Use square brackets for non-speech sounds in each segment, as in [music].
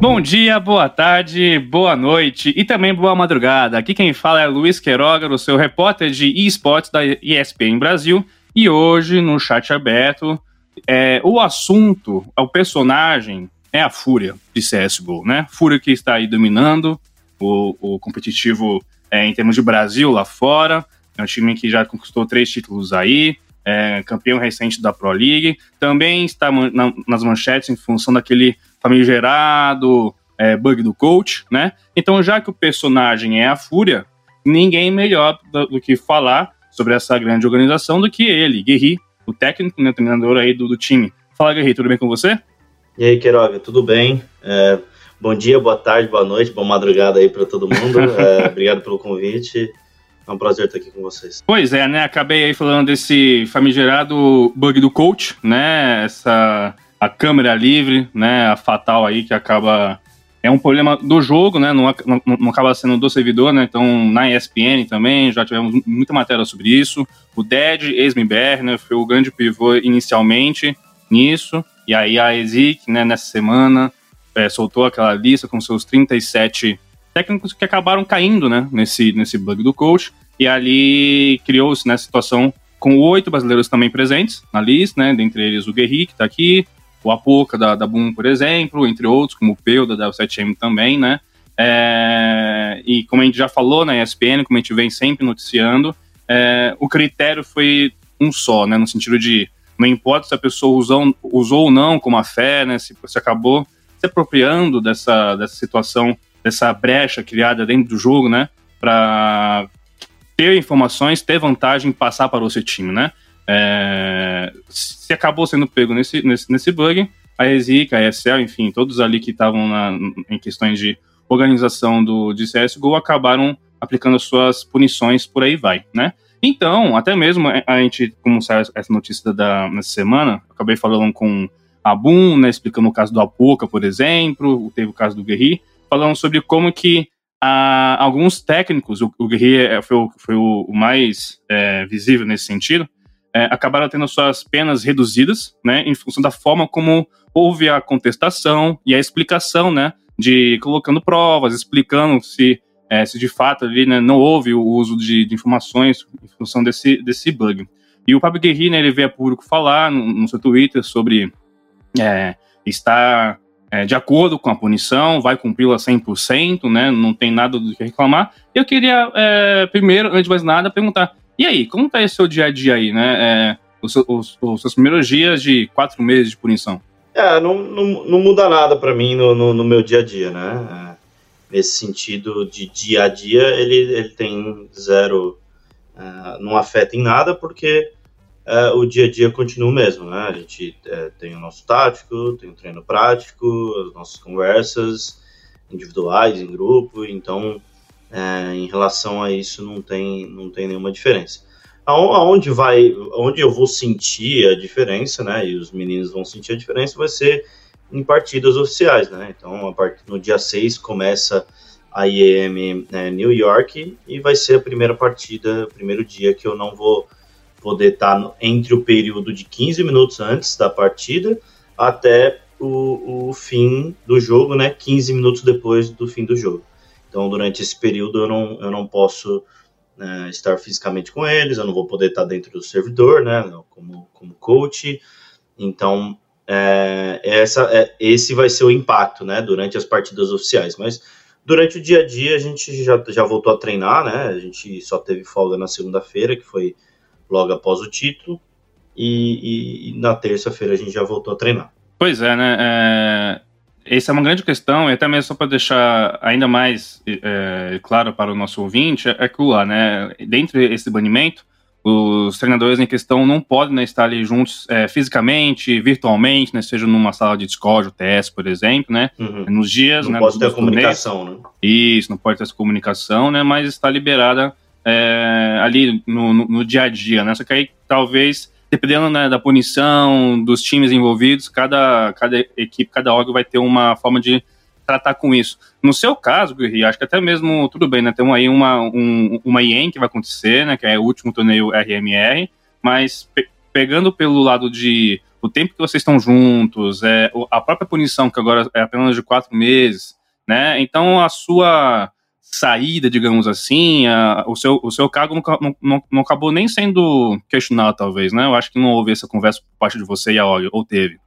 Bom dia, boa tarde, boa noite e também boa madrugada. Aqui quem fala é Luiz Queiroga, o seu repórter de esportes da ESPN Brasil. E hoje, no chat aberto, é, o assunto, o personagem é a Fúria de CSGO, né? Fúria que está aí dominando o, o competitivo é, em termos de Brasil lá fora. É um time que já conquistou três títulos aí, é, campeão recente da Pro League. Também está na, nas manchetes em função daquele famigerado é, bug do coach, né? Então, já que o personagem é a Fúria, ninguém melhor do, que falar sobre essa grande organização do que ele, Guerri, o técnico, né, treinador aí do, do time. Fala, Guerri, tudo bem com você? E aí, Queiroga, tudo bem? É, bom dia, boa tarde, boa noite, boa madrugada aí para todo mundo. [laughs] É, obrigado pelo convite. É um prazer estar aqui com vocês. Pois é, né? Acabei aí falando desse famigerado bug do coach, né? Essa a câmera livre, né, a fatal aí que acaba é um problema do jogo, né, não, não, não, acaba sendo do servidor, né, então na ESPN também já tivemos muita matéria sobre isso. O Dead Esmibert, né, foi o grande pivô inicialmente nisso, e aí a ESIC, né, nessa semana é, soltou aquela lista com seus 37 técnicos que acabaram caindo, né, nesse, nesse bug do coach, e ali criou-se, né, situação com oito brasileiros também presentes na lista, né, dentre eles o Guerri, que está aqui, o Apoca da, da Boom, por exemplo, entre outros, como o Peu da Dev7M também, né? É, e como a gente já falou na ESPN, como a gente vem sempre noticiando, é, o critério foi um só, né? No sentido de não importa se a pessoa usou, usou ou não com a fé, né? Se você acabou se apropriando dessa, dessa situação, dessa brecha criada dentro do jogo, né? Para ter informações, ter vantagem, passar para o seu time, né? É, se acabou sendo pego nesse, nesse, nesse bug, a ESIC, a ESL, enfim, todos ali que estavam em questões de organização do, de CSGO acabaram aplicando as suas punições por aí vai, né? Então, até mesmo a gente, como saiu essa notícia da, nessa semana, acabei falando com a Boom, né, explicando o caso do Apoca, por exemplo, teve o caso do Guerri, falando sobre como que a, alguns técnicos, o, o Guerri é, foi, o, foi o mais é, visível nesse sentido, é, acabaram tendo suas penas reduzidas, né, em função da forma como houve a contestação e a explicação, né, de colocando provas, explicando se, é, se de fato ali né, não houve o uso de, de, informações em função desse, desse bug. E o Pablo Guerri, né, ele veio a público falar no, no seu Twitter sobre é, estar é, de acordo com a punição, vai cumpri-la 100%, né, não tem nada do que reclamar. Eu queria, é, primeiro, antes de mais nada, perguntar e aí, como tá esse seu dia a dia aí, né? É, os, os, os, seus primeiros dias de quatro meses de punição? É, não, não, não muda nada para mim no, no, no, meu dia a dia, né? É, nesse sentido de dia a dia, ele, ele tem zero. É, não afeta em nada, porque é, o dia a dia continua o mesmo, né? A gente é, tem o nosso tático, tem o treino prático, as nossas conversas individuais, em grupo, então é, em relação a isso não tem, não tem nenhuma diferença. Aonde vai, onde eu vou sentir a diferença, né? E os meninos vão sentir a diferença vai ser em partidas oficiais, né? Então, part... no dia 6 começa a IEM né, New York e vai ser a primeira partida, primeiro dia que eu não vou poder estar tá entre o período de 15 minutos antes da partida até o, o fim do jogo, né? 15 minutos depois do fim do jogo. Então, durante esse período, eu não, eu não posso né, estar fisicamente com eles, eu não vou poder estar dentro do servidor, né, como, como coach. Então, é, essa, é, esse vai ser o impacto, né, durante as partidas oficiais. Mas durante o dia a dia, a gente já, já voltou a treinar, né, a gente só teve folga na segunda-feira, que foi logo após o título, e, e, e na terça-feira a gente já voltou a treinar. Pois é, né, é essa é uma grande questão, e até mesmo só para deixar ainda mais é, claro para o nosso ouvinte, é que lá, né, dentro desse banimento, os treinadores em questão não podem né, estar ali juntos é, fisicamente, virtualmente, né, seja numa sala de Discord, TS, por exemplo, né, uhum. nos dias... Não né, pode ter comunicação, né? Isso, não pode ter essa comunicação, né, mas está liberada é, ali no, no, no, dia a dia, né, só que aí talvez dependendo né, da punição, dos times envolvidos, cada, cada equipe, cada órgão vai ter uma forma de tratar com isso. No seu caso, Guerri, acho que até mesmo tudo bem, né? Tem aí uma, um, uma IEM que vai acontecer, né? Que é o último torneio RMR, mas pe pegando pelo lado de o tempo que vocês estão juntos, é, a própria punição, que agora é apenas de quatro meses, né? Então a sua saída, digamos assim, a, o, seu, o seu cargo não, não, não, acabou nem sendo questionado, talvez, né? Eu acho que não houve essa conversa por parte de você e a Olga, ou teve?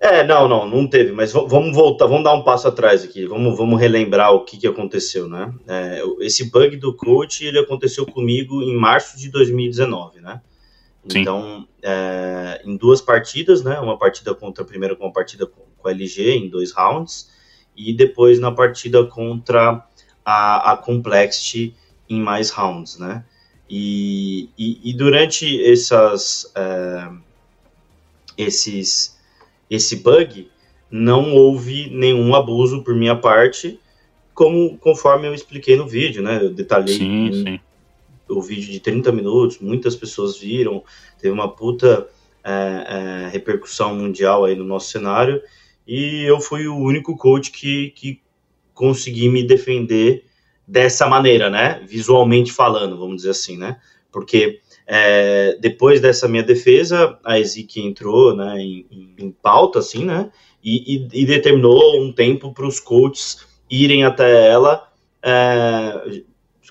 É, não, não, não teve, mas vamos voltar, vamos dar um passo atrás aqui, vamos, vamos relembrar o que, que aconteceu, né? É, esse bug do coach, ele aconteceu comigo em março de 2019, né? Sim. Então, é, em duas partidas, né? Uma partida contra, primeiro com uma partida com, com a LG, em dois rounds, e depois na partida contra a, a Complexity em mais rounds, né? E, e, e durante essas, é, esses esse bug, não houve nenhum abuso por minha parte, como conforme eu expliquei no vídeo, né? Eu detalhei sim, sim. o vídeo de 30 minutos, muitas pessoas viram, teve uma puta é, é, repercussão mundial aí no nosso cenário, e eu fui o único coach que, que consegui me defender dessa maneira, né? Visualmente falando, vamos dizer assim, né? Porque é, depois dessa minha defesa, a EZIC entrou né, em, em, pauta, assim, né? E, e, e determinou um tempo para os coaches irem até ela é,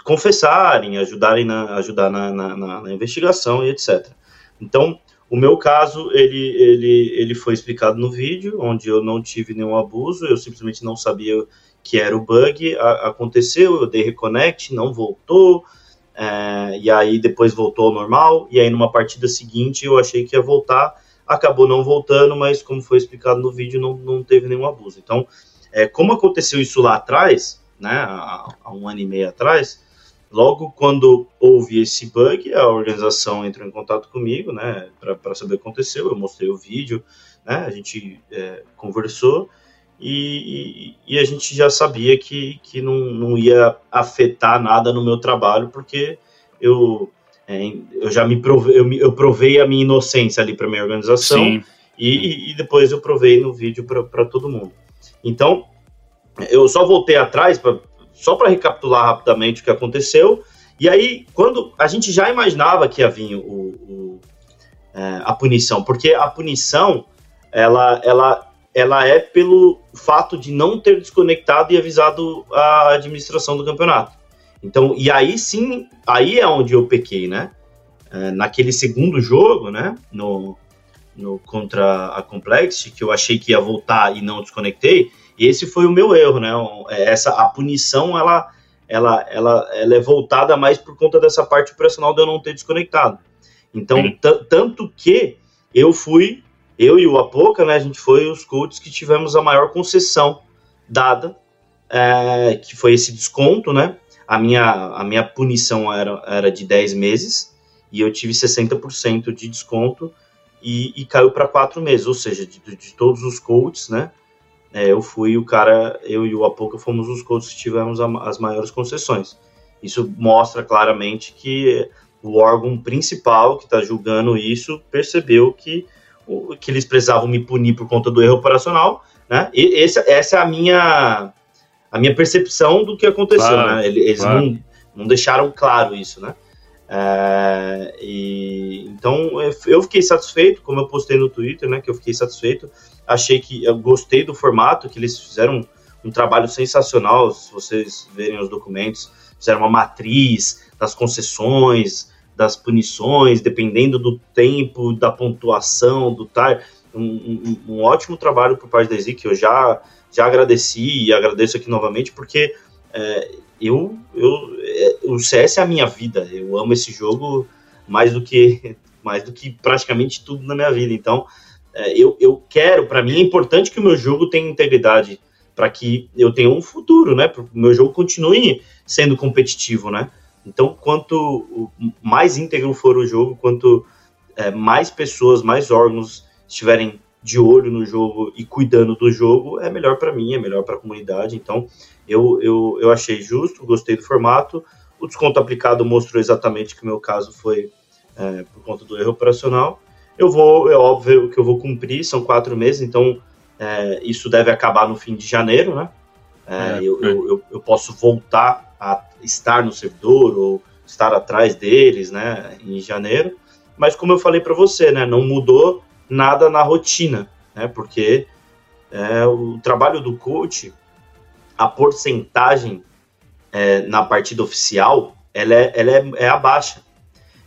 confessarem, ajudarem na, ajudar na, na, na, investigação e etc. Então, o meu caso, ele, ele, ele foi explicado no vídeo, onde eu não tive nenhum abuso, eu simplesmente não sabia que era o bug, a, aconteceu, eu dei reconnect, não voltou, é, e aí depois voltou ao normal, e aí numa partida seguinte eu achei que ia voltar, acabou não voltando, mas como foi explicado no vídeo, não, não teve nenhum abuso. Então, é, como aconteceu isso lá atrás, né, há, há um ano e meio atrás, logo quando houve esse bug, a organização entrou em contato comigo, né, para saber o que aconteceu, eu mostrei o vídeo, né, a gente é, conversou, e, e, e, a gente já sabia que, que não, não ia afetar nada no meu trabalho, porque eu, é, eu já me provei, eu, eu, provei a minha inocência ali para minha organização e, e, depois eu provei no vídeo para todo mundo. Então, eu só voltei atrás, pra, só para recapitular rapidamente o que aconteceu, e aí, quando a gente já imaginava que ia vir o, o é, a punição, porque a punição, ela, ela ela é pelo fato de não ter desconectado e avisado a administração do campeonato. Então, e aí sim, aí é onde eu pequei, né? É, naquele segundo jogo, né? No, no contra a Complexity, que eu achei que ia voltar e não desconectei. Esse foi o meu erro, né? É, essa a punição ela ela, ela, ela é voltada mais por conta dessa parte operacional de eu não ter desconectado. Então, tanto que eu fui eu e o Apoca, né, a gente foi os coaches que tivemos a maior concessão dada, é, que foi esse desconto, né? A minha, a minha punição era, era de 10 meses e eu tive 60% de desconto e, e caiu para 4 meses, ou seja, de, de todos os coaches, né? É, eu fui o cara, eu e o Apoca fomos os coaches que tivemos a, as maiores concessões. Isso mostra claramente que o órgão principal que está julgando isso percebeu que que eles precisavam me punir por conta do erro operacional, né? E essa, essa é a minha a minha percepção do que aconteceu, claro, né? Eles claro. não, não deixaram claro isso, né? É, e, então eu fiquei satisfeito, como eu postei no Twitter, né? Que eu fiquei satisfeito. Achei que eu gostei do formato, que eles fizeram um trabalho sensacional. Se vocês verem os documentos, fizeram uma matriz das concessões, das punições, dependendo do tempo, da pontuação, do time. Um, um, um, ótimo trabalho por parte da Ezik, que eu já, já agradeci e agradeço aqui novamente, porque é, eu, eu, é, o CS é a minha vida, eu amo esse jogo mais do que, [laughs] mais do que praticamente tudo na minha vida. Então, é, eu, eu quero, para mim é importante que o meu jogo tenha integridade, para que eu tenha um futuro, né? Para o meu jogo continue sendo competitivo, né? Então, quanto mais íntegro for o jogo, quanto é, mais pessoas, mais órgãos estiverem de olho no jogo e cuidando do jogo, é melhor para mim, é melhor para a comunidade. Então, eu, eu, eu achei justo, gostei do formato. O desconto aplicado mostrou exatamente que o meu caso foi é, por conta do erro operacional. Eu vou, é óbvio que eu vou cumprir, são quatro meses, então é, isso deve acabar no fim de janeiro, né? É, é eu, eu, eu, eu posso voltar a estar no servidor ou estar atrás deles, né, em janeiro. Mas como eu falei para você, né, não mudou nada na rotina, né? Porque é, o trabalho do coach, a porcentagem é, na partida oficial, ela é, ela é, é abaixa.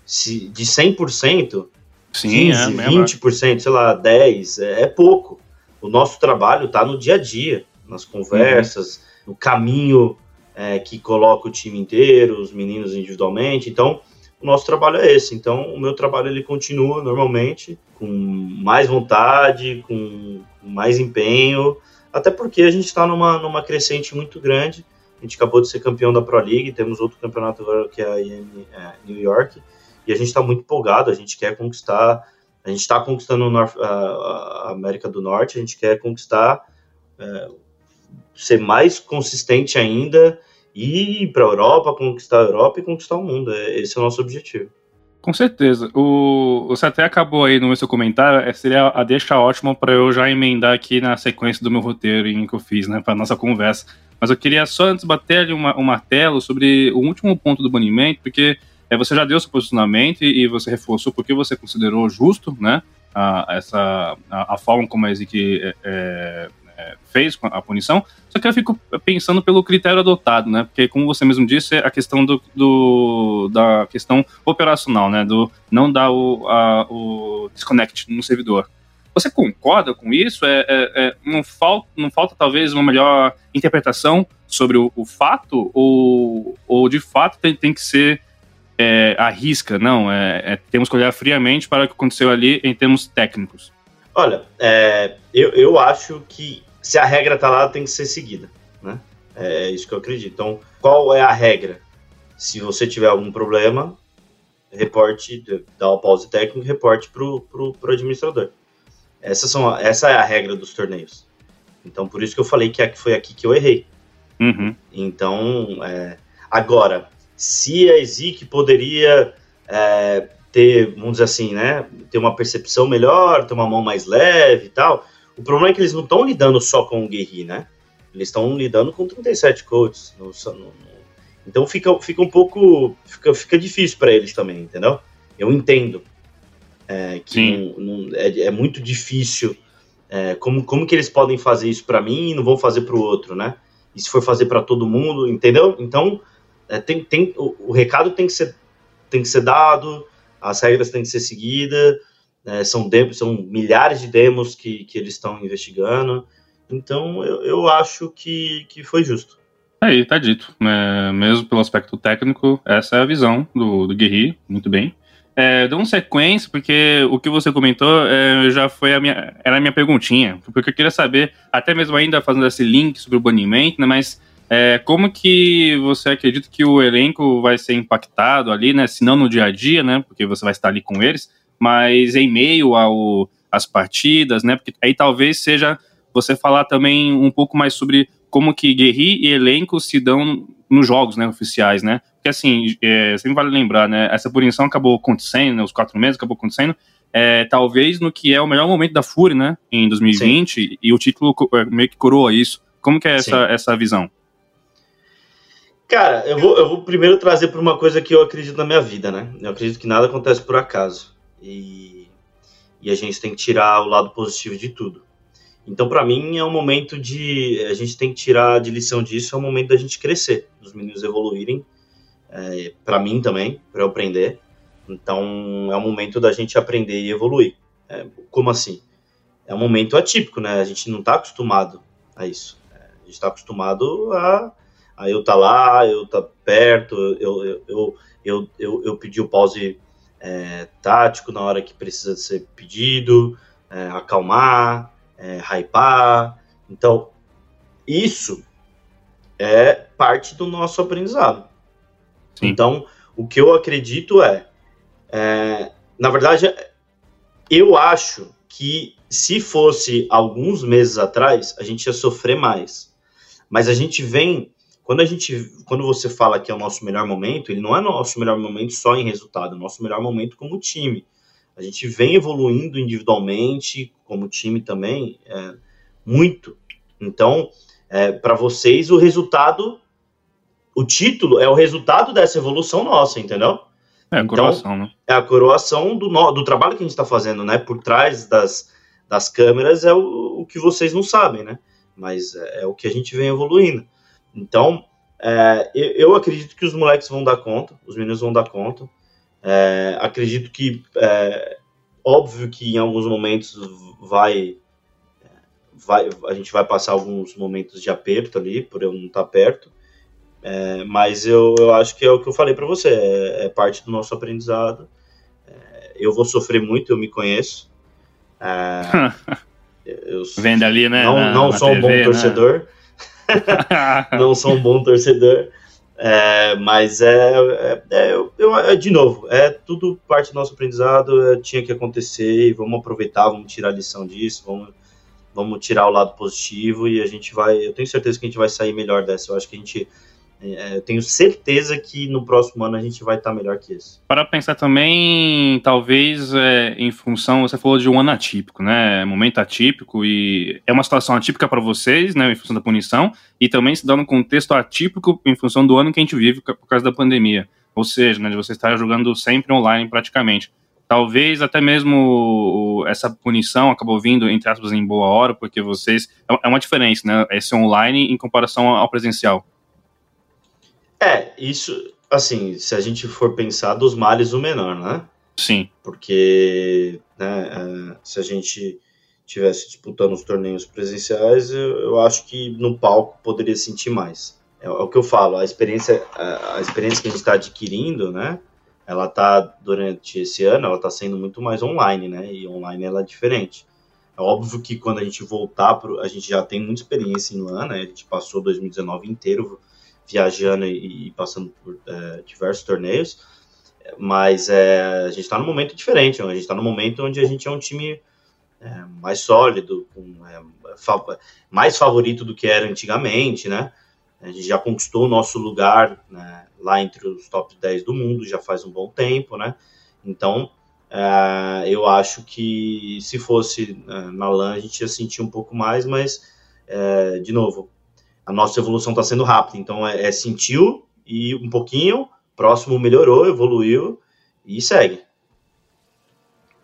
Se, de 100%, Sim, 15, é, 20%, sei lá, 10%, é, é pouco. O nosso trabalho está no dia a dia, nas conversas, uhum. no caminho é, que coloca o time inteiro, os meninos individualmente. Então, o nosso trabalho é esse. Então, o meu trabalho ele continua normalmente, com mais vontade, com mais empenho, até porque a gente está numa, numa crescente muito grande. A gente acabou de ser campeão da Pro League, temos outro campeonato agora que é a IM é, New York, e a gente está muito empolgado, a gente quer conquistar, a gente está conquistando a, América do Norte, a gente quer conquistar, é, ser mais consistente ainda e ir para a Europa, conquistar a Europa e conquistar o mundo. É, esse é o nosso objetivo. Com certeza. O, você até acabou aí no seu comentário, é, seria a deixa ótima para eu já emendar aqui na sequência do meu roteiro em que eu fiz, né, para nossa conversa. Mas eu queria só antes bater ali uma, um martelo sobre o último ponto do banimento, porque é, você já deu seu posicionamento e, e você reforçou porque você considerou justo, né, a, essa, a, a forma como a Ezik é, é, é, fez a punição, só que eu fico pensando pelo critério adotado, né? Porque, como você mesmo disse, a questão do, do da questão operacional, né? Do não dar o, a, o disconnect no servidor. Você concorda com isso? É, é, é, não, falta, não falta talvez uma melhor interpretação sobre o, o fato? Ou, ou de fato tem, tem que ser é, a risca? Não, é, é, temos que olhar friamente para o que aconteceu ali em termos técnicos. Olha, é, eu, eu acho que se a regra tá lá, tem que ser seguida, né? É isso que eu acredito. Então, qual é a regra? Se você tiver algum problema, reporte, dá o pause técnico e reporte pro, pro, pro administrador. Essas são, essa é a regra dos torneios. Então, por isso que eu falei que foi aqui que eu errei. Uhum. Então, é, agora, se a EZIC poderia é, ter, vamos dizer assim, né, ter uma percepção melhor, ter uma mão mais leve e tal. O problema é que eles não estão lidando só com o Guerri, né? Eles estão lidando com 37 coaches. No, no, então fica, fica um pouco. Fica, fica difícil para eles também, entendeu? Eu entendo é, que não, não, é, é, muito difícil. É, como, como que eles podem fazer isso para mim e não vão fazer para o outro, né? E se for fazer para todo mundo, entendeu? Então, é, tem, tem, o, o recado tem que ser, tem que ser dado, as regras têm que ser seguidas, né, são, são milhares de demos que, que eles estão investigando, então eu, eu acho que, que foi justo. Aí, tá dito. É, mesmo pelo aspecto técnico, essa é a visão do, do Guerri, muito bem. É, dando sequência, porque o que você comentou é, já foi a minha, era a minha perguntinha, porque eu queria saber, até mesmo ainda fazendo esse link sobre o banimento, né, mas é, como que você acredita que o elenco vai ser impactado ali, né? Se não no dia a dia, né? Porque você vai estar ali com eles, mas em meio ao, às partidas, né? Porque aí talvez seja você falar também um pouco mais sobre como que Guerri e elenco se dão nos jogos, né? Oficiais, né? Porque assim, é, sempre vale lembrar, né? Essa punição acabou acontecendo, né, os quatro meses acabou acontecendo. É, talvez no que é o melhor momento da Fúria, né? Em 2020, Sim. e o título é, meio que coroa isso. Como que é essa, essa visão? Cara, eu vou, eu vou primeiro trazer para uma coisa que eu acredito na minha vida, né? Eu acredito que nada acontece por acaso. E, e a gente tem que tirar o lado positivo de tudo. Então, para mim, é um momento de. A gente tem que tirar de lição disso, é um momento da gente crescer, dos meninos evoluírem. É, para mim também, para eu aprender. Então, é um momento da gente aprender e evoluir. É, como assim? É um momento atípico, né? A gente não está acostumado a isso. É, a gente está acostumado a Aí eu tá lá, eu tá perto, eu, eu, eu, eu, eu, eu pedi o pause é, tático na hora que precisa ser pedido, é, acalmar, é, hypar. Então, isso é parte do nosso aprendizado. Sim. Então, o que eu acredito é, é, na verdade, eu acho que se fosse alguns meses atrás, a gente ia sofrer mais. Mas a gente vem quando a gente, quando você fala que é o nosso melhor momento, ele não é nosso melhor momento só em resultado, é nosso melhor momento como time. A gente vem evoluindo individualmente, como time também, é, muito. Então, é, para vocês, o resultado, o título é o resultado dessa evolução nossa, entendeu? É a coroação, então, né? É a coroação do, do trabalho que a gente está fazendo, né? Por trás das, das câmeras é o, o que vocês não sabem, né? Mas é, é o que a gente vem evoluindo. Então, é, eu, acredito que os moleques vão dar conta, os meninos vão dar conta. É, acredito que, é, óbvio que em alguns momentos vai, vai, a gente vai passar alguns momentos de aperto ali, por eu não estar perto. É, mas eu, eu acho que é o que eu falei para você, é, é, parte do nosso aprendizado. É, eu vou sofrer muito, eu me conheço. [laughs] eu, Vendo ali, né? Não, não na sou TV, um bom né? [laughs] não sou um bom torcedor. É, mas é, é, é, é, de novo, é tudo parte do nosso aprendizado, é, tinha que acontecer e vamos aproveitar, vamos tirar a lição disso, vamos, vamos tirar o lado positivo e a gente vai, eu tenho certeza que a gente vai sair melhor dessa. Eu acho que a gente eu tenho certeza que no próximo ano a gente vai estar tá melhor que isso. Para pensar também, talvez é, em função, você falou de um ano atípico, né? Momento atípico e é uma situação atípica para vocês, né? Em função da punição e também se dá um contexto atípico em função do ano que a gente vive por causa da pandemia. Ou seja, né, de você estar jogando sempre online praticamente. Talvez até mesmo essa punição acabou vindo, entre aspas, em boa hora, porque vocês. É, é uma diferença, né? Esse online em comparação ao presencial. É, isso, assim, se a gente for pensar dos males o menor, né? Sim. Porque, né, é, se a gente tivesse disputando os torneios presenciais, eu, eu, acho que no palco poderia sentir mais. É, é o que eu falo, a experiência, a, experiência que a gente está adquirindo, né? Ela tá durante esse ano, ela tá sendo muito mais online, né? E online ela é diferente. É óbvio que quando a gente voltar, pro, a gente já tem muita experiência no ano, né? A gente passou 2019 inteiro viajando e, e passando por é, diversos torneios, mas é, a gente está num momento diferente, a gente está num momento onde a gente é um time é, mais sólido, com, é, fa mais favorito do que era antigamente, né? A gente já conquistou o nosso lugar né, lá entre os top 10 do mundo já faz um bom tempo, né? Então, é, eu acho que se fosse é, na LAN a gente ia sentir um pouco mais, mas, de novo, a nossa evolução está sendo rápida. Então é, é, sentiu e um pouquinho, próximo melhorou, evoluiu e segue.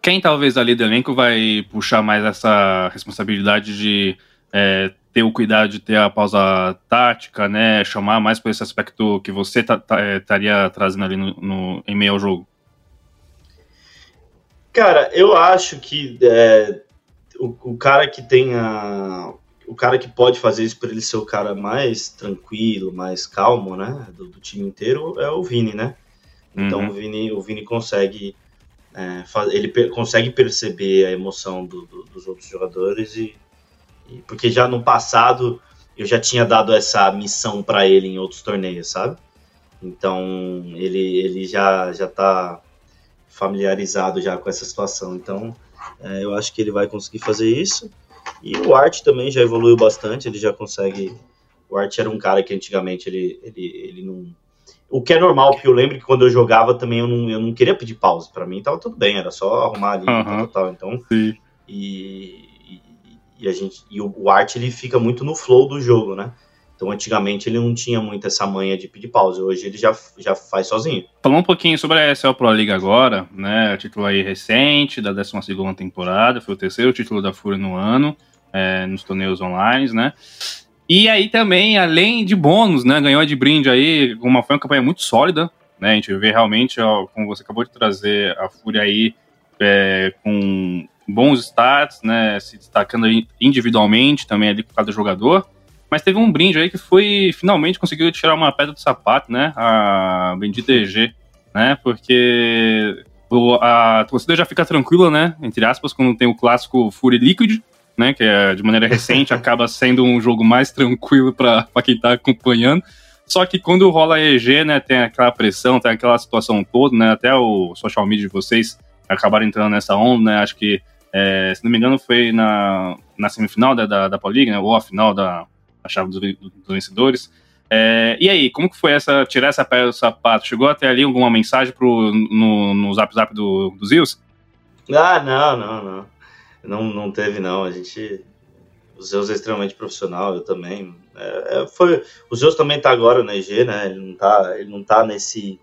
Quem talvez ali do elenco vai puxar mais essa responsabilidade de é, ter o cuidado de ter a pausa tática, né? Chamar mais por esse aspecto que você estaria tá, tá, trazendo ali no, no, em meio ao jogo? Cara, eu acho que é, o, o, cara que tem a, o cara que pode fazer isso para ele ser o cara mais tranquilo, mais calmo, né, do, do time inteiro é o Vini, né? Então uhum. o Vini, o Vini consegue é, ele per consegue perceber a emoção do, do, dos outros jogadores e, e, porque já no passado eu já tinha dado essa missão para ele em outros torneios, sabe? Então ele ele já já tá familiarizado já com essa situação. Então é, eu acho que ele vai conseguir fazer isso. E o Art também já evoluiu bastante, ele já consegue. O Art era um cara que antigamente ele, ele, ele não. O que é normal, porque eu lembro que quando eu jogava também eu não, eu não queria pedir pausa. Para mim tava tudo bem, era só arrumar ali uhum. tal, tal, Então. Sim. E, e, e, a gente, e o, o Art ele fica muito no flow do jogo, né? Então, antigamente ele não tinha muito essa manha de pedir pausa. Hoje ele já, já faz sozinho. Falando um pouquinho sobre a SL Pro League agora, né? Título aí recente, da 12 temporada. Foi o terceiro título da Fúria no ano é, nos torneios online, né? E aí também, além de bônus, né? Ganhou de brinde aí, uma, foi uma campanha muito sólida, né? A gente vê realmente, ó, como você acabou de trazer, a Fúria aí é, com bons stats, né? Se destacando individualmente também ali com cada jogador. Mas teve um brinde aí que foi, finalmente conseguiu tirar uma pedra do sapato, né? A bendita EG, né? Porque a torcida já fica tranquila, né? Entre aspas, quando tem o clássico Fury Liquid, né? Que é de maneira recente, [laughs] acaba sendo um jogo mais tranquilo para quem está acompanhando. Só que quando rola EG, né, tem aquela pressão, tem aquela situação toda, né? Até o social media de vocês acabaram entrando nessa onda, né? Acho que, é, se não me engano, foi na, na semifinal da, da, da Pauliga, né? Ou a final da, da chave dos, dos vencedores. É, e aí, como que foi essa tirar essa pedra do sapato? Chegou até ali alguma mensagem pro, no, no zap zap do, do Zeus? Ah, não, não, não. Não, não teve, não. A gente. O Zeus é extremamente profissional, eu também. É, é foi, o Zeus também tá agora na EG, né? Ele não tá, ele não tá nesse,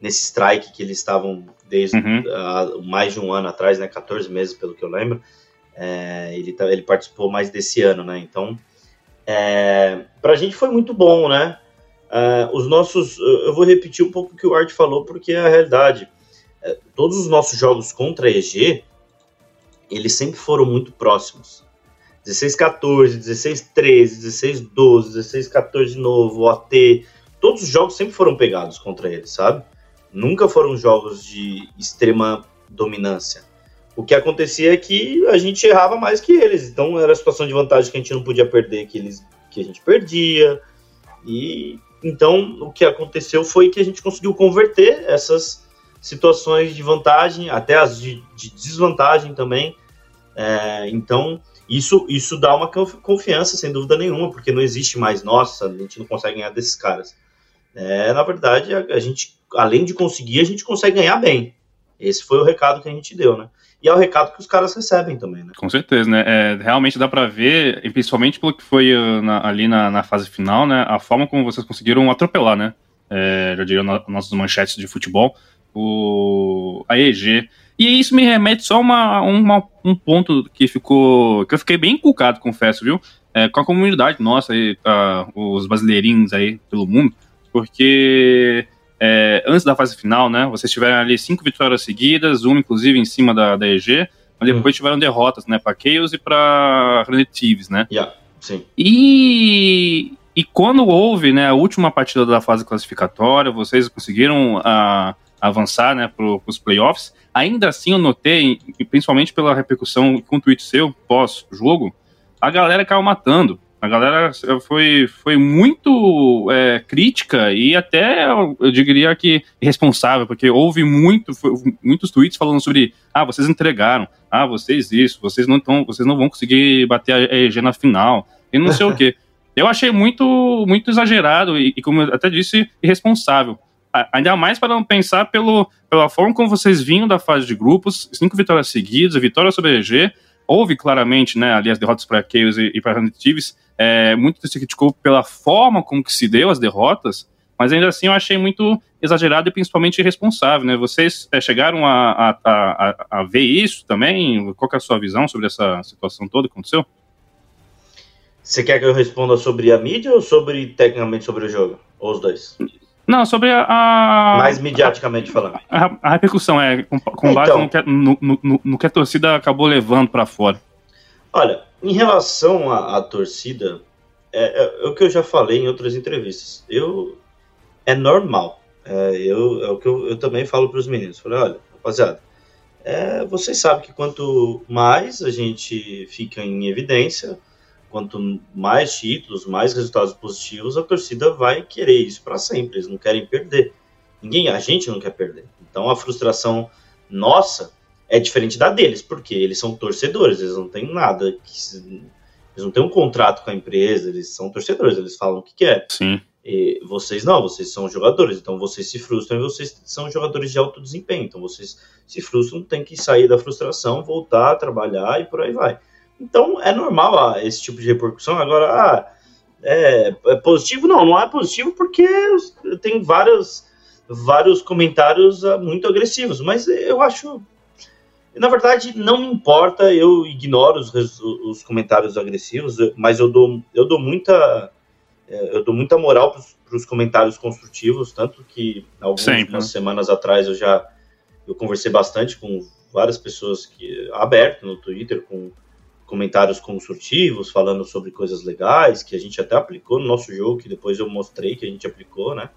nesse strike que eles estavam desde uhum. uh, mais de um ano atrás, né, 14 meses pelo que eu lembro. É, ele, tá, ele participou mais desse ano, né? Então, é, para a gente foi muito bom, né? Uh, os nossos, eu vou repetir um pouco o que o Art falou porque é a realidade. É, todos os nossos jogos contra a EG, eles sempre foram muito próximos. 16-14, 16-13, 16-12, 16-14 de novo, OT. Todos os jogos sempre foram pegados contra eles, sabe? Nunca foram jogos de extrema dominância. O que acontecia é que a gente errava mais que eles. Então era a situação de vantagem que a gente não podia perder, que, eles, que a gente perdia. E então o que aconteceu foi que a gente conseguiu converter essas situações de vantagem, até as de, de desvantagem também. É, então isso, isso dá uma confiança, sem dúvida nenhuma, porque não existe mais, nossa, a gente não consegue ganhar desses caras. É, na verdade, a, a, gente, além de conseguir, a gente consegue ganhar bem. Esse foi o recado que a gente deu, né? E é o recado que os caras recebem também, né? Com certeza, né? É, realmente dá para ver, e principalmente pelo que foi uh, na, ali na, na, fase final, né? A forma como vocês conseguiram atropelar, né? É, já diria no, nossos manchetes de futebol, o, a EG e isso me remete só uma, uma, um ponto que ficou. que eu fiquei bem inculcado, confesso, viu? É, com a comunidade nossa, aí, tá, os brasileirinhos aí pelo mundo, porque é, antes da fase final, né? Vocês tiveram ali cinco vitórias seguidas, uma inclusive em cima da, da EG, mas depois hum. tiveram derrotas, né? Para Chaos e para Relatives, né? Yeah, sim. E, e quando houve né, a última partida da fase classificatória, vocês conseguiram a, avançar né, para os playoffs. Ainda assim, eu notei, principalmente pela repercussão com o tweet seu pós-jogo, a galera caiu matando. A galera foi, foi muito é, crítica e até, eu diria que responsável, porque houve muito, muitos tweets falando sobre ah, vocês entregaram, ah, vocês isso, vocês não, tão, vocês não vão conseguir bater a EG na final, e não sei o quê. [laughs] Eu achei muito, muito exagerado e, e, como eu até disse, irresponsável ainda mais para não pensar pelo, pela forma como vocês vinham da fase de grupos, cinco vitórias seguidas, vitória sobre a EG, houve claramente, né, ali as derrotas para Chaos e, e para Thieves, é, muito se criticou pela forma como que se deu as derrotas, mas ainda assim eu achei muito exagerado e principalmente irresponsável, né? Vocês é, chegaram a, a, a, a, ver isso também? Qual é a sua visão sobre essa situação toda que aconteceu? Você quer que eu responda sobre a mídia ou sobre tecnicamente sobre o jogo? Ou os dois? Não, sobre a. a Mais mediaticamente falando. A, a, repercussão, é, com, com base então, no, que, no, no, no, que a torcida acabou levando para fora. Olha, em relação à, à torcida, é, é, é, o que eu já falei em outras entrevistas. Eu. É normal. É, eu, é o que eu, eu também falo para os meninos. Falei, olha, rapaziada, é, vocês sabem que quanto mais a gente fica em evidência, quanto mais títulos, mais resultados positivos, a torcida vai querer isso para sempre. Eles não querem perder. Ninguém, a gente não quer perder. Então a frustração nossa é diferente da deles, porque eles são torcedores, eles não têm nada, que, eles não têm um contrato com a empresa, eles são torcedores, eles falam o que quer. Sim. E vocês não, vocês são jogadores, então vocês se frustram e vocês são jogadores de alto desempenho, então vocês se frustram, tem que sair da frustração, voltar, trabalhar e por aí vai. Então é normal ah, esse tipo de repercussão. Agora, ah, é, é, positivo? Não, não é positivo porque tem vários, vários comentários ah, muito agressivos, mas eu acho. Na verdade, não me importa, eu ignoro os, os comentários agressivos, mas eu dou, eu dou muita. É, eu dou muita moral para os comentários construtivas, tanto que algumas semanas atrás eu já eu conversei bastante com várias pessoas que aberto no Twitter, com comentários construtivos, falando sobre coisas legais, que a gente até aplicou no nosso jogo, que depois eu mostrei que a gente aplicou, né?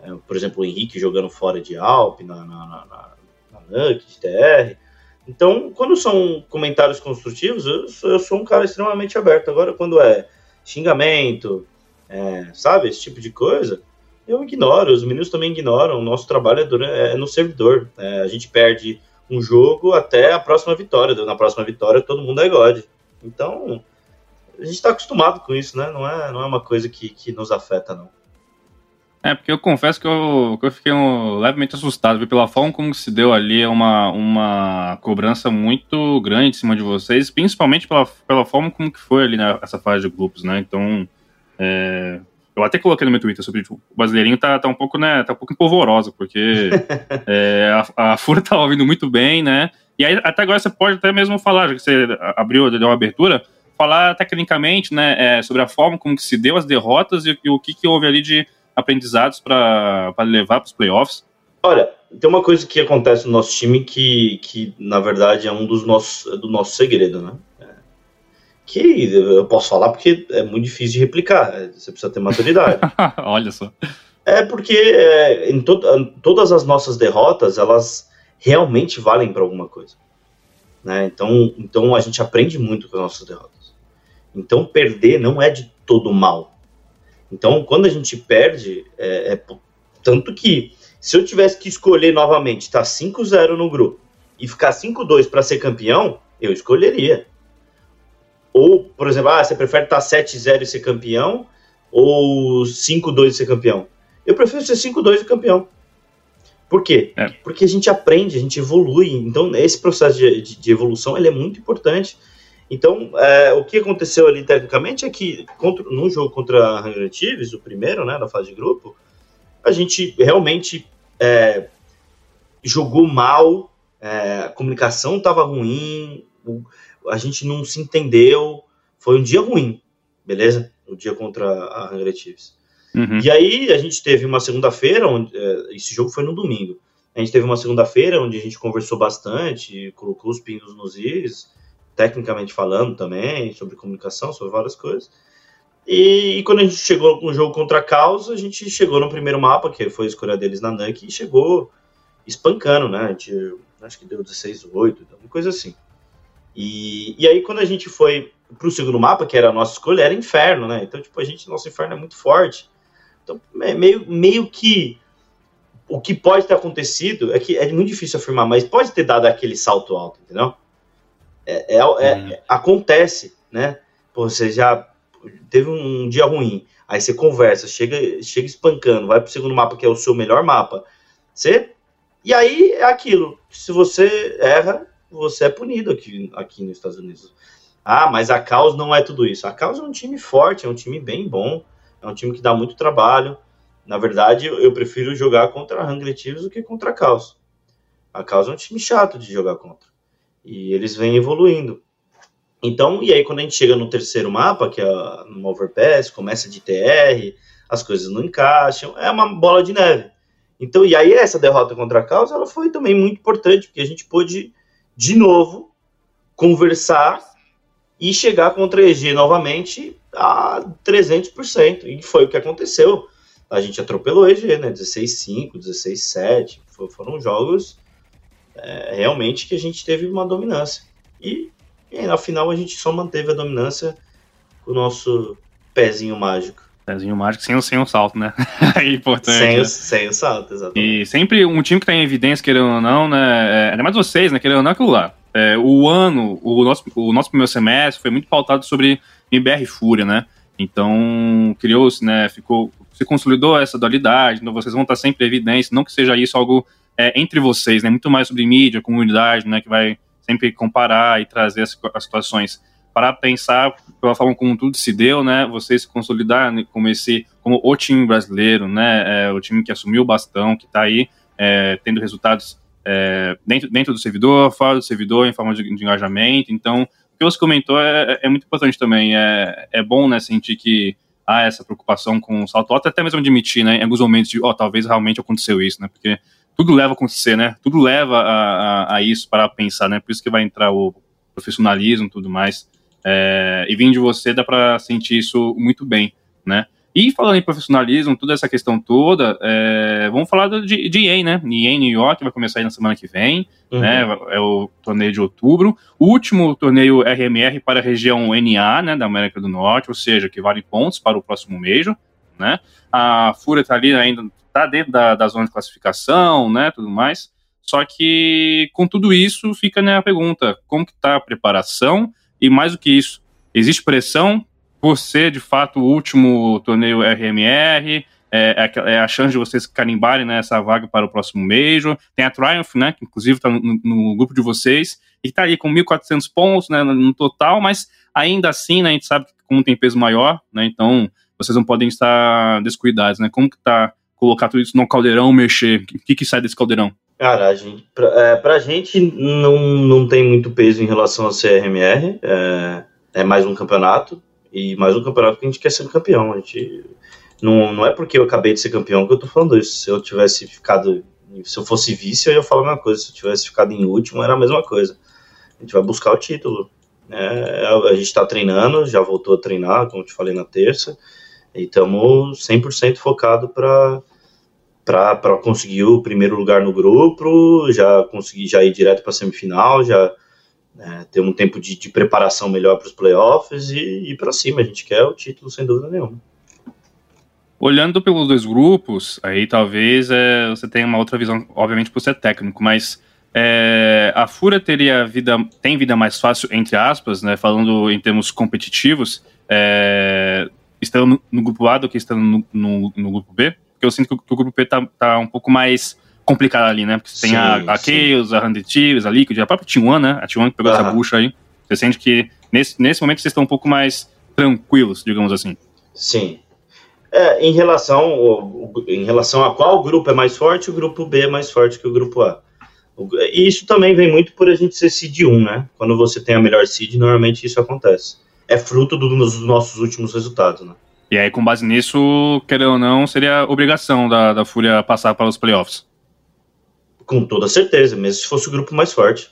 É, por exemplo, o Henrique jogando fora de Alp, na, na, na, na NUC, de TR. Então, quando são comentários construtivos, eu sou, eu sou um cara extremamente aberto. Agora, quando é xingamento, é, sabe, esse tipo de coisa, eu ignoro, os meninos também ignoram. O nosso trabalho é, é no servidor. É, a gente perde um jogo até a próxima vitória. Na próxima vitória, todo mundo é God. Então, a gente está acostumado com isso, né? Não é, não é uma coisa que, que nos afeta, não. É, porque eu confesso que eu, que eu fiquei um, levemente assustado viu? pela forma como se deu ali uma, uma cobrança muito grande em cima de vocês, principalmente pela, pela forma como que foi ali nessa né, fase de grupos, né? Então, é, eu até coloquei no meu Twitter sobre tipo, o brasileirinho tá, tá um pouco, né, tá um pouco empolvorosa, porque [laughs] é, a, a Fura tá ouvindo muito bem, né? E aí, até agora você pode até mesmo falar, já que você abriu, deu uma abertura, falar tecnicamente, né, é, sobre a forma como que se deu as derrotas e, e o que, que houve ali de aprendizados para levar para os playoffs. Olha, tem uma coisa que acontece no nosso time que, que na verdade, é um dos nossos, do nosso segredo, né? Que eu posso falar porque é muito difícil de replicar, você precisa ter maturidade. [laughs] Olha só. É porque é, em to todas as nossas derrotas, elas realmente valem para alguma coisa. Né? Então, então a gente aprende muito com as nossas derrotas. Então perder não é de todo mal. Então quando a gente perde, é, é tanto que se eu tivesse que escolher novamente, tá 5-0 no grupo e ficar 5-2 para ser campeão, eu escolheria. Ou, por exemplo, ah, você prefere estar 7-0 e ser campeão ou 5-2 e ser campeão? Eu prefiro ser 5-2 e campeão. Por quê? É. Porque a gente aprende, a gente evolui. Então, esse processo de, de, de evolução ele é muito importante. Então, é, o que aconteceu ali tecnicamente é que contra, no jogo contra a Hunger Chiefs, o primeiro, né, da fase de grupo, a gente realmente é, jogou mal, é, a comunicação estava ruim, o, a gente não se entendeu, foi um dia ruim, beleza? O dia contra a Hungry Chiefs. Uhum. E aí a gente teve uma segunda-feira, onde é, esse jogo foi no domingo. A gente teve uma segunda-feira onde a gente conversou bastante, colocou os pingos nos is, tecnicamente falando também, sobre comunicação, sobre várias coisas. E, e, quando a gente chegou no jogo contra a Causa, a gente chegou no primeiro mapa, que foi a escolha deles na Nike, e chegou espancando, né? A gente, acho que deu 16-8, uma coisa assim. E, e aí, quando a gente foi para o segundo mapa, que era a nossa escolha, era inferno, né? Então, tipo, a gente, nosso inferno é muito forte. Então, meio, meio que o que pode ter acontecido é que é muito difícil afirmar, mas pode ter dado aquele salto alto, entendeu? É, é, é, uhum. acontece, né? Pô, você já teve um dia ruim, aí você conversa, chega, chega espancando, vai pro segundo mapa que é o seu melhor mapa, você e aí é aquilo. Se você erra, você é punido aqui, aqui nos Estados Unidos. Ah, mas a Caos não é tudo isso. A Caos é um time forte, é um time bem bom, é um time que dá muito trabalho. Na verdade, eu prefiro jogar contra a Hungry Chiefs do que contra a Caos. A Caos é um time chato de jogar contra. E eles vêm evoluindo. Então, e aí quando a gente chega no terceiro mapa, que é no Overpass, começa de TR, as coisas não encaixam, é uma bola de neve. Então, e aí essa derrota contra a Caos, ela foi também muito importante, porque a gente pôde de novo, conversar e chegar contra a EG novamente a 300%. E foi o que aconteceu. A gente atropelou a EG, né? 16-5, 16-7. Foram jogos é, realmente que a gente teve uma dominância. E, e na final a gente só manteve a dominância com o nosso pezinho mágico. Pezinho mágico sem, sem o salto, né? [laughs] é importante. Sem, né? o, sem o salto, exatamente. E sempre um time que tá em evidência, querendo ou não, né? É, ainda mais vocês, né? Querendo ou não, aquilo lá. É, o ano, o nosso, o nosso primeiro semestre foi muito pautado sobre MBR Fúria, né? Então, criou-se, né? Ficou, se consolidou essa dualidade, então vocês vão estar sempre em evidência, não que seja isso algo é, entre vocês, né? Muito mais sobre mídia, comunidade, né? Que vai sempre comparar e trazer as, as situações para pensar pela forma como tudo se deu, né? Você se consolidar como esse, como o time brasileiro, né? É, o time que assumiu o bastão, que está aí é, tendo resultados é, dentro, dentro do servidor, fora do servidor, em forma de, de engajamento. Então, o que você comentou é, é muito importante também. É, é bom, né, sentir que há essa preocupação com o salto alto, até mesmo admitir, né, em alguns momentos de, ó, oh, talvez realmente aconteceu isso, né? Porque tudo leva a acontecer, né? Tudo leva a, a, a isso para pensar, né? Por isso que vai entrar o profissionalismo e tudo mais. É, e vindo de você dá para sentir isso muito bem, né? E falando em profissionalismo, toda essa questão toda, é, vamos falar de, de EA, né? EA New York vai começar aí na semana que vem, uhum. né? É o torneio de outubro. O último torneio RMR para a região NA, né? Da América do Norte, ou seja, que vale pontos para o próximo Major, né? A Fúria está ali ainda, está dentro da, da zona de classificação, né? Tudo mais. Só que com tudo isso fica né, a pergunta: como que está a preparação? E mais do que isso, existe pressão por ser de fato o último torneio RMR, é, é, é, a chance de vocês carimbarem né, essa vaga para o próximo Major. Tem a Triumph, né, que inclusive está no, no, grupo de vocês, e está aí com 1.400 pontos né, no total, mas ainda assim né, a gente sabe que como tem peso maior, né, então vocês não podem estar descuidados, né? Como que tá colocar tudo isso no caldeirão, mexer? O que, que sai desse caldeirão? Cara, a gente, pra, é, pra gente não, não tem muito peso em relação ao CRMR, é, é mais um campeonato, e mais um campeonato que a gente quer ser campeão. A gente, não, não é porque eu acabei de ser campeão que eu tô falando isso. Se eu tivesse ficado, se eu fosse vice, eu ia falar a mesma coisa. Se eu tivesse ficado em último, era a mesma coisa. A gente vai buscar o título. É, a gente está treinando, já voltou a treinar, como te falei na terça, e estamos 100% focado para para conseguir o primeiro lugar no grupo, já conseguir já ir direto para a semifinal, já é, ter um tempo de, de preparação melhor para os playoffs e ir para cima. A gente quer o título sem dúvida nenhuma. Olhando pelos dois grupos, aí talvez é, você tenha uma outra visão, obviamente por ser técnico, mas é, a Fúria teria vida, tem vida mais fácil, entre aspas, né, falando em termos competitivos, é, estando no, no, grupo A do que estando no, no, no grupo B? Eu sinto que, que o grupo P tá, tá, um pouco mais complicado ali, né? Porque você sim, tem a, a Chaos, a Hundred Thieves, a Liquid, a própria T1, né? A T1 que pegou essa bucha aí. Você sente que nesse, nesse momento vocês estão um pouco mais tranquilos, digamos assim. Sim. É, em relação em relação a qual grupo é mais forte, o grupo B é mais forte que o grupo A. E isso também vem muito por a gente ser seed 1, né? Quando você tem a melhor seed, normalmente isso acontece. É fruto dos nossos últimos resultados, né? E aí, com base nisso, querendo ou não, seria obrigação da, da Fúria passar para os playoffs. Com toda certeza, mesmo se fosse o grupo mais forte.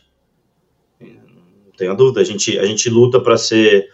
Não tenho dúvida. A gente, a gente luta para ser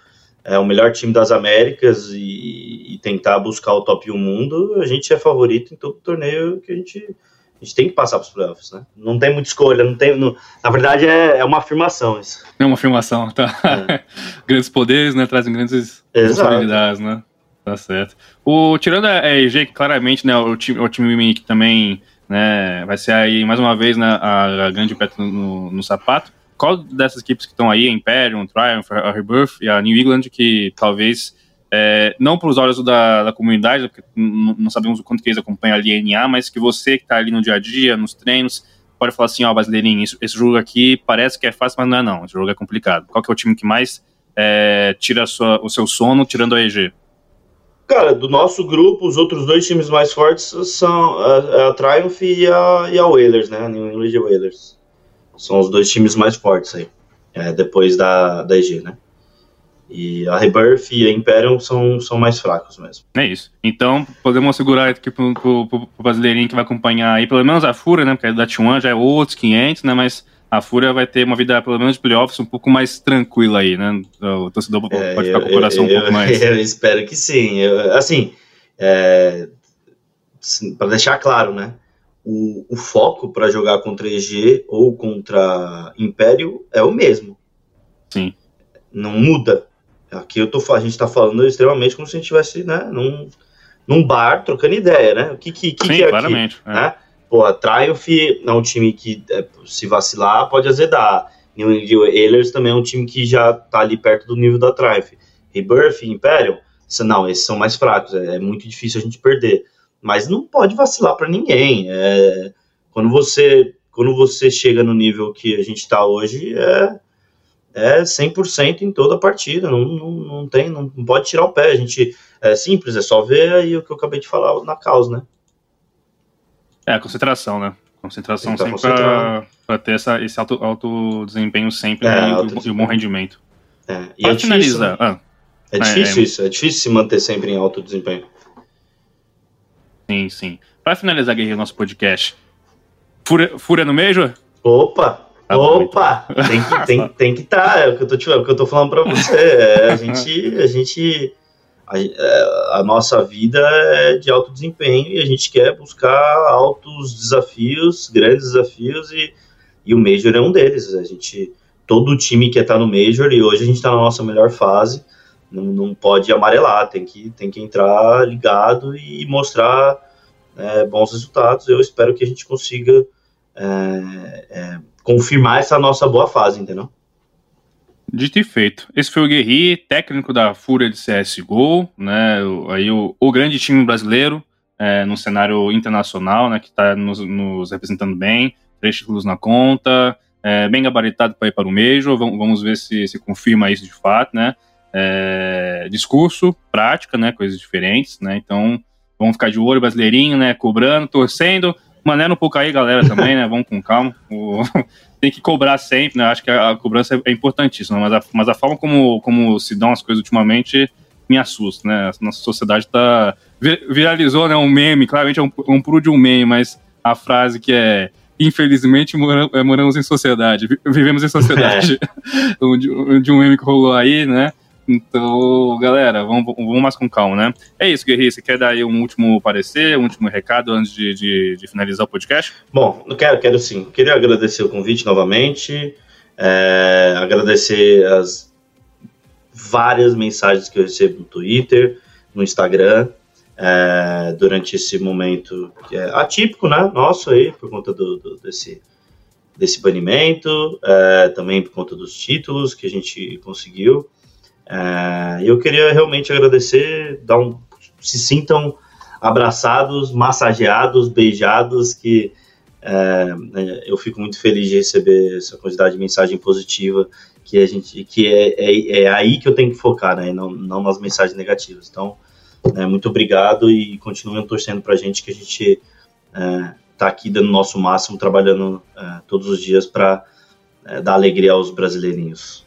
é, o melhor time das Américas e, e, tentar buscar o top 1 mundo. A gente é favorito em todo torneio que a gente, a gente tem que passar para os playoffs, né? Não tem muita escolha, não tem. Não, na verdade, é, é uma afirmação isso. É uma afirmação, tá? É. [laughs] grandes poderes, né? Trazem grandes responsabilidades, né? Tá certo. O, tirando a EG, que claramente né, o time, o time que também né, vai ser aí, mais uma vez, né, a, a grande pedra no, no, sapato, qual dessas equipes que estão aí, Imperium, Triumph, a Rebirth e a New England, que talvez, é, não para os olhos da, da comunidade, porque não sabemos o quanto que eles acompanham a LNA, mas que você que está ali no dia a dia, nos treinos, pode falar assim, ó, oh, brasileirinho, esse, esse jogo aqui parece que é fácil, mas não é não, esse jogo é complicado. Qual que é o time que mais é, tira sua, o seu sono, tirando a EG? Cara, do nosso grupo, os outros dois times mais fortes são a, a Triumph e a, e a Whalers, né? A New England Whalers. São os dois times mais fortes aí, é, depois da, da EG, né? E a Rebirth e a Imperium são, são mais fracos mesmo. É isso. Então, podemos assegurar aqui pro, pro, pro, brasileirinho que vai acompanhar aí, pelo menos a Fúria, né? Porque da T1 já é outros 500, né? Mas a Fúria vai ter uma vida, pelo menos de playoffs, um pouco mais tranquila aí, né? O torcedor é, pode ficar com o coração eu, um pouco mais. [laughs] Eu espero que sim. Eu, assim, é, para deixar claro, né? O, o foco para jogar contra EG ou contra Império é o mesmo. Sim. Não muda. Aqui eu tô, a gente está falando extremamente como se a gente estivesse né, num, num bar trocando ideia, né? O que, que, que, Sim, que é claramente. Aqui, é. Né? Pô, a Triumph é um time que, é, se vacilar, pode azedar. New England Ailers também é um time que já tá ali perto do nível da Triumph. Rebirth Imperium, não, esses são mais fracos, é, é, muito difícil a gente perder. Mas não pode vacilar para ninguém. É, quando você quando você chega no nível que a gente está hoje, é, é 100% em toda a partida. Não, não, não tem, não pode tirar o pé. A gente é simples, é só ver aí o que eu acabei de falar na causa, né? É, concentração, né? Concentração tá sempre para ter essa, esse alto, alto desempenho sempre é, né, alto e, o bom rendimento. É, e pra é finalizar. Difícil, né? ah, é difícil é, isso, é difícil se manter sempre em alto desempenho. Sim, sim. Para finalizar, Guerreiro, nosso podcast, Fúria, Fúria no Major? Opa! Tá opa! Bom, então. Tem que tem, tem que estar, tá, é o que eu tô, é o que eu tô falando para você. É, a [laughs] gente, a gente a, é, a, nossa vida é de alto desempenho e a gente quer buscar altos desafios, grandes desafios e, e o Major é um deles. A gente, todo time quer estar no Major e hoje a gente está na nossa melhor fase. Não, não pode amarelar, tem que, tem que entrar ligado e mostrar é, bons resultados. Eu espero que a gente consiga é, é, confirmar essa nossa boa fase, entendeu? Dito e feito. Esse foi o Guerri, técnico da Fúria de CSGO, né? Aí o, o grande time brasileiro é, no cenário internacional, né? Que está nos, nos, representando bem, três títulos na conta, é, bem gabaritado para ir para o Major. Vamos, vamos ver se se confirma isso de fato, né? é, discurso, prática, né? Coisas diferentes, né? Então, vamos ficar de olho, brasileirinho, né? Cobrando, torcendo. Maneira um pouco aí, galera, também, né? Vamos com calma. O... [laughs] Tem que cobrar sempre, né? Acho que a, a cobrança é importantíssima, mas a, mas a forma como, como se dão as coisas ultimamente me assusta, né? A nossa sociedade tá. Viralizou, né? Um meme, claramente é um, um puro de um meme, mas a frase que é infelizmente é, moramos em sociedade, vivemos em sociedade. É. [laughs] de um meme que rolou aí, né? Então, galera, vamos, vamos mais com calma, né? É isso, Guerri. Você quer dar aí um último parecer, um último recado antes de, de, de finalizar o podcast? Bom, eu quero, quero sim. Queria agradecer o convite novamente, é, agradecer as várias mensagens que eu recebo no Twitter, no Instagram, é, durante esse momento é atípico, né? Nosso aí, por conta do, do desse, desse banimento, é, também por conta dos títulos que a gente conseguiu. É, eu queria realmente agradecer, dar um, se sintam abraçados, massageados, beijados, que é, né, eu fico muito feliz de receber essa quantidade de mensagem positiva que a gente que é, é, é aí que eu tenho que focar, né? Não, não nas mensagens negativas. Então, é, muito obrigado e continuem torcendo para a gente que a gente está é, aqui dando nosso máximo, trabalhando é, todos os dias para dar alegria aos brasileirinhos.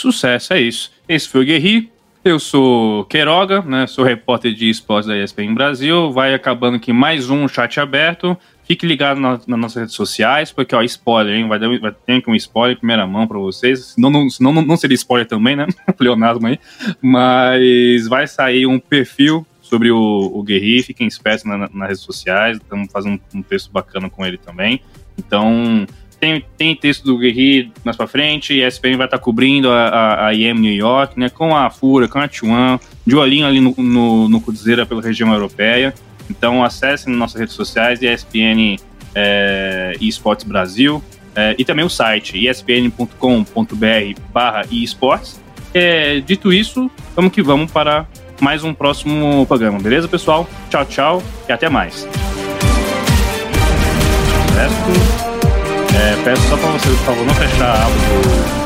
Sucesso, é isso. Esse foi o Guerri. Eu sou Queiroga, né? Sou repórter de esportes da ESPN Brasil. Vai acabando aqui mais um chat aberto. Fique ligado na, nas nossas redes sociais, porque, ó, spoiler, hein? Vai, dar, vai ter aqui um spoiler em primeira mão para vocês. Senão não, senão não, não seria spoiler também, né? [laughs] Pleonasmo aí. Mas vai sair um perfil sobre o, o Guerri. Fiquem espertos na, nas redes sociais. Estamos fazendo um, um texto bacana com ele também. Então, tem, tem texto do Guerri mais pra frente, e a ESPN vai estar tá cobrindo a, a, a, IEM New York, né, com a Fura, com a T1, de olhinho ali no, no, no Cruzeiro pela região europeia. Então acessem nossas redes sociais, ESPN é, eSports Brasil, é, e também o site espn.com.br barra esportes. É, dito isso, vamos que vamos para mais um próximo programa, beleza, pessoal? Tchau, tchau e até mais. É, peço só para vocês, por favor, não fechar a aba do